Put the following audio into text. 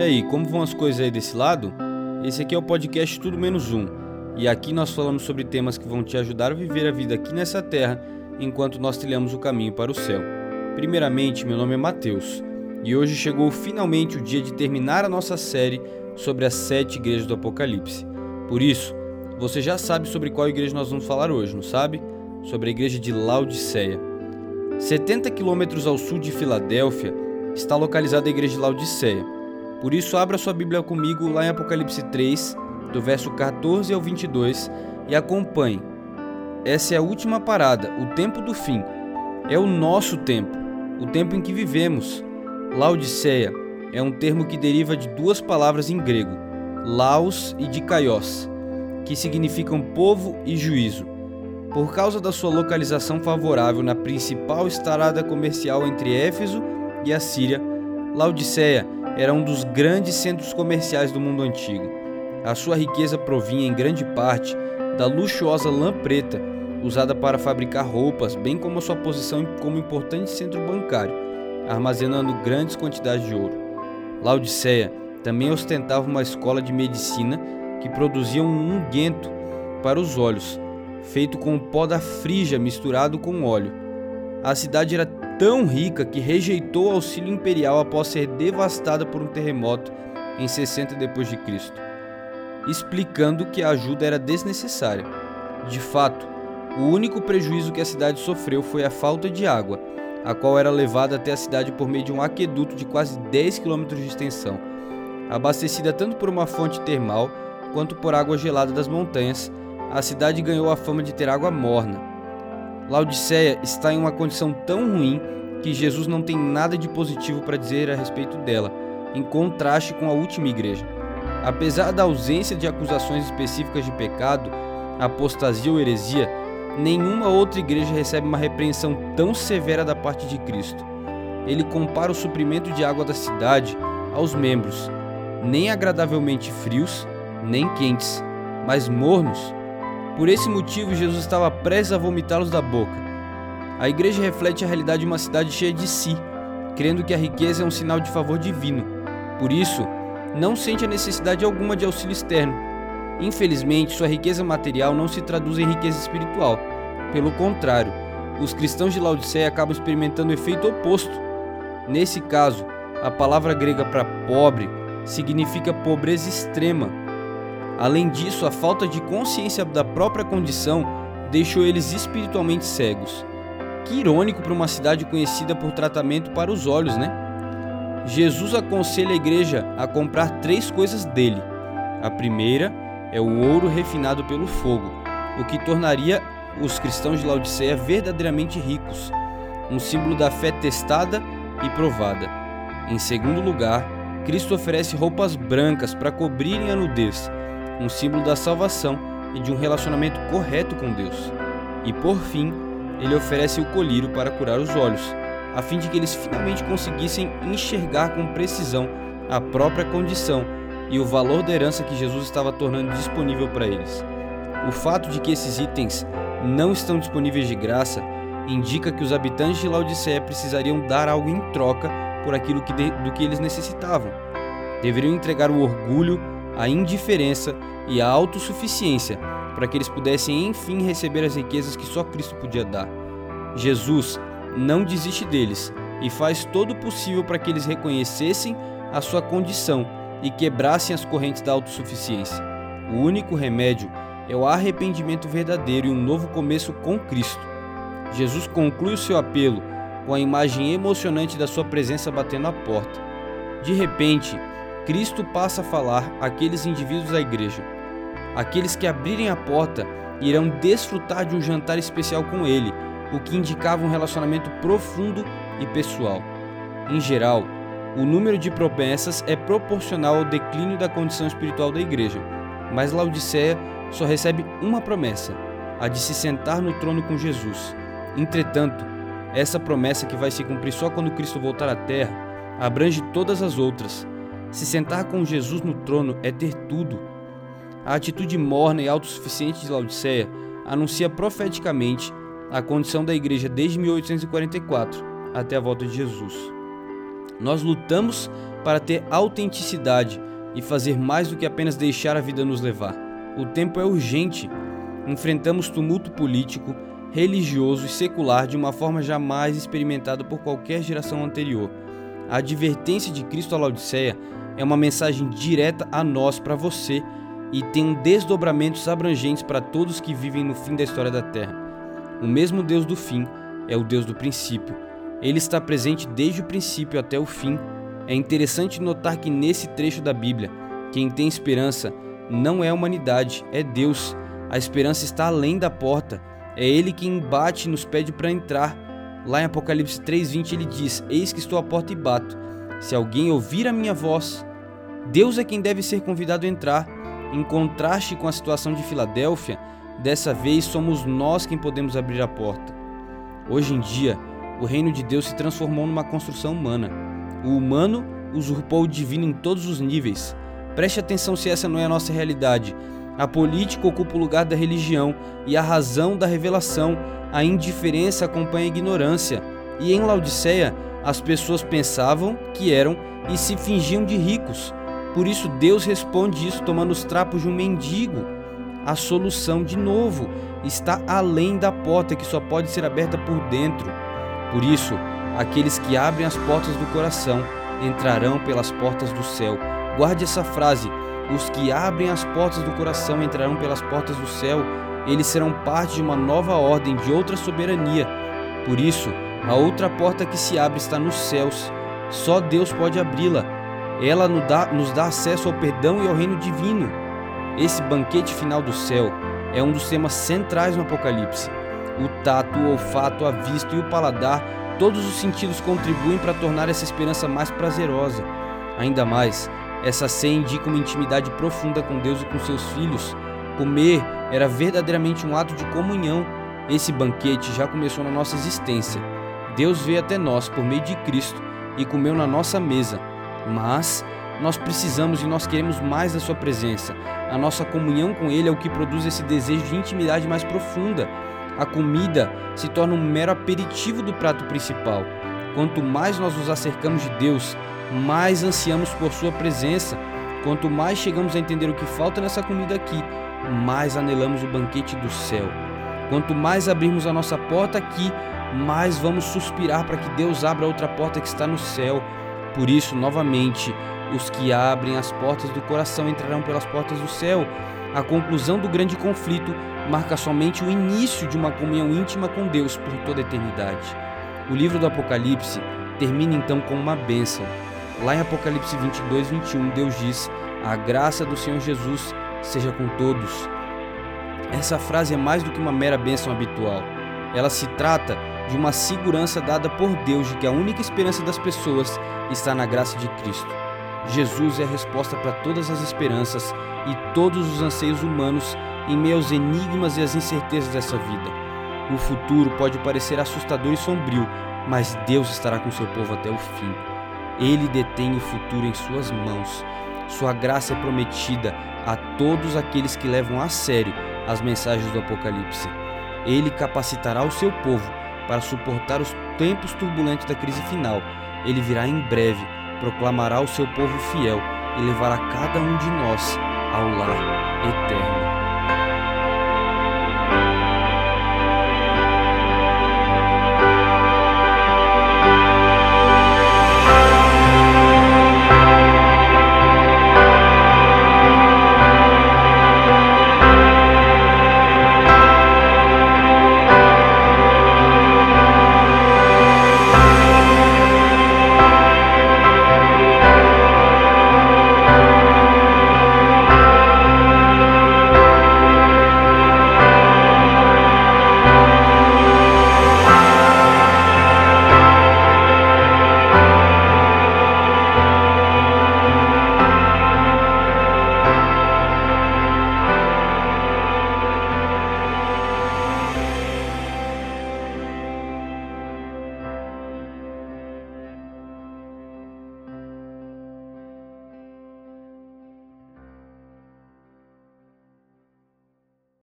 E aí, como vão as coisas aí desse lado? Esse aqui é o podcast Tudo Menos Um, e aqui nós falamos sobre temas que vão te ajudar a viver a vida aqui nessa terra enquanto nós trilhamos o caminho para o céu. Primeiramente, meu nome é Mateus, e hoje chegou finalmente o dia de terminar a nossa série sobre as sete igrejas do Apocalipse. Por isso, você já sabe sobre qual igreja nós vamos falar hoje, não sabe? Sobre a igreja de Laodiceia. 70 quilômetros ao sul de Filadélfia está localizada a igreja de Laodiceia por isso, abra sua Bíblia comigo lá em Apocalipse 3, do verso 14 ao 22, e acompanhe. Essa é a última parada, o tempo do fim. É o nosso tempo, o tempo em que vivemos. Laodiceia é um termo que deriva de duas palavras em grego, laos e dikaios, que significam povo e juízo. Por causa da sua localização favorável na principal estrada comercial entre Éfeso e a Síria, Laodiceia era um dos grandes centros comerciais do mundo antigo. A sua riqueza provinha em grande parte da luxuosa lã preta, usada para fabricar roupas, bem como a sua posição como importante centro bancário, armazenando grandes quantidades de ouro. Laodiceia também ostentava uma escola de medicina que produzia um unguento para os olhos, feito com o pó da frígia misturado com óleo. A cidade era tão rica que rejeitou o auxílio imperial após ser devastada por um terremoto em 60 depois de Cristo, explicando que a ajuda era desnecessária. De fato, o único prejuízo que a cidade sofreu foi a falta de água, a qual era levada até a cidade por meio de um aqueduto de quase 10 km de extensão, abastecida tanto por uma fonte termal quanto por água gelada das montanhas. A cidade ganhou a fama de ter água morna, Laodiceia está em uma condição tão ruim que Jesus não tem nada de positivo para dizer a respeito dela, em contraste com a última igreja. Apesar da ausência de acusações específicas de pecado, apostasia ou heresia, nenhuma outra igreja recebe uma repreensão tão severa da parte de Cristo. Ele compara o suprimento de água da cidade aos membros, nem agradavelmente frios, nem quentes, mas mornos por esse motivo, Jesus estava prestes a vomitá-los da boca. A igreja reflete a realidade de uma cidade cheia de si, crendo que a riqueza é um sinal de favor divino. Por isso, não sente a necessidade alguma de auxílio externo. Infelizmente, sua riqueza material não se traduz em riqueza espiritual. Pelo contrário, os cristãos de Laodiceia acabam experimentando o efeito oposto. Nesse caso, a palavra grega para pobre significa pobreza extrema, Além disso, a falta de consciência da própria condição deixou eles espiritualmente cegos. Que irônico para uma cidade conhecida por tratamento para os olhos, né? Jesus aconselha a igreja a comprar três coisas dele. A primeira é o ouro refinado pelo fogo, o que tornaria os cristãos de Laodiceia verdadeiramente ricos, um símbolo da fé testada e provada. Em segundo lugar, Cristo oferece roupas brancas para cobrirem a nudez, um símbolo da salvação e de um relacionamento correto com Deus. E por fim, ele oferece o colírio para curar os olhos, a fim de que eles finalmente conseguissem enxergar com precisão a própria condição e o valor da herança que Jesus estava tornando disponível para eles. O fato de que esses itens não estão disponíveis de graça indica que os habitantes de Laodiceia precisariam dar algo em troca por aquilo que de, do que eles necessitavam. Deveriam entregar o orgulho a indiferença e a autossuficiência para que eles pudessem enfim receber as riquezas que só Cristo podia dar. Jesus não desiste deles e faz todo o possível para que eles reconhecessem a sua condição e quebrassem as correntes da autossuficiência. O único remédio é o arrependimento verdadeiro e um novo começo com Cristo. Jesus conclui o seu apelo com a imagem emocionante da sua presença batendo à porta. De repente, Cristo passa a falar àqueles indivíduos da igreja. Aqueles que abrirem a porta irão desfrutar de um jantar especial com ele, o que indicava um relacionamento profundo e pessoal. Em geral, o número de promessas é proporcional ao declínio da condição espiritual da igreja, mas Laodiceia só recebe uma promessa, a de se sentar no trono com Jesus. Entretanto, essa promessa que vai se cumprir só quando Cristo voltar à terra abrange todas as outras se sentar com Jesus no trono é ter tudo. A atitude morna e autossuficiente de Laodiceia anuncia profeticamente a condição da igreja desde 1844 até a volta de Jesus. Nós lutamos para ter autenticidade e fazer mais do que apenas deixar a vida nos levar. O tempo é urgente. Enfrentamos tumulto político, religioso e secular de uma forma jamais experimentada por qualquer geração anterior. A advertência de Cristo à Laodiceia é uma mensagem direta a nós, para você, e tem desdobramentos abrangentes para todos que vivem no fim da história da Terra. O mesmo Deus do fim é o Deus do princípio. Ele está presente desde o princípio até o fim. É interessante notar que nesse trecho da Bíblia, quem tem esperança não é a humanidade, é Deus. A esperança está além da porta. É Ele quem bate e nos pede para entrar. Lá em Apocalipse 3:20 ele diz: Eis que estou à porta e bato. Se alguém ouvir a minha voz, Deus é quem deve ser convidado a entrar. Em contraste com a situação de Filadélfia, dessa vez somos nós quem podemos abrir a porta. Hoje em dia, o reino de Deus se transformou numa construção humana. O humano usurpou o divino em todos os níveis. Preste atenção se essa não é a nossa realidade. A política ocupa o lugar da religião e a razão da revelação. A indiferença acompanha a ignorância. E em Laodiceia, as pessoas pensavam que eram e se fingiam de ricos. Por isso Deus responde isso tomando os trapos de um mendigo. A solução, de novo, está além da porta que só pode ser aberta por dentro. Por isso, aqueles que abrem as portas do coração entrarão pelas portas do céu. Guarde essa frase: os que abrem as portas do coração entrarão pelas portas do céu. Eles serão parte de uma nova ordem, de outra soberania. Por isso, a outra porta que se abre está nos céus. Só Deus pode abri-la. Ela nos dá, nos dá acesso ao perdão e ao reino divino. Esse banquete final do céu é um dos temas centrais no Apocalipse. O tato, o olfato, a vista e o paladar, todos os sentidos contribuem para tornar essa esperança mais prazerosa. Ainda mais, essa ceia indica uma intimidade profunda com Deus e com seus filhos. Comer era verdadeiramente um ato de comunhão. Esse banquete já começou na nossa existência. Deus veio até nós por meio de Cristo e comeu na nossa mesa. Mas nós precisamos e nós queremos mais da Sua presença. A nossa comunhão com Ele é o que produz esse desejo de intimidade mais profunda. A comida se torna um mero aperitivo do prato principal. Quanto mais nós nos acercamos de Deus, mais ansiamos por Sua presença. Quanto mais chegamos a entender o que falta nessa comida aqui, mais anelamos o banquete do céu. Quanto mais abrirmos a nossa porta aqui, mais vamos suspirar para que Deus abra outra porta que está no céu. Por isso, novamente, os que abrem as portas do coração entrarão pelas portas do céu. A conclusão do grande conflito marca somente o início de uma comunhão íntima com Deus por toda a eternidade. O livro do Apocalipse termina então com uma bênção. Lá em Apocalipse 22, 21, Deus diz: A graça do Senhor Jesus seja com todos. Essa frase é mais do que uma mera bênção habitual. Ela se trata de uma segurança dada por Deus de que a única esperança das pessoas está na graça de Cristo. Jesus é a resposta para todas as esperanças e todos os anseios humanos em meio aos enigmas e às incertezas dessa vida. O futuro pode parecer assustador e sombrio, mas Deus estará com seu povo até o fim. Ele detém o futuro em suas mãos. Sua graça é prometida a todos aqueles que levam a sério as mensagens do Apocalipse. Ele capacitará o seu povo para suportar os tempos turbulentos da crise final. Ele virá em breve, proclamará o seu povo fiel e levará cada um de nós ao lar eterno.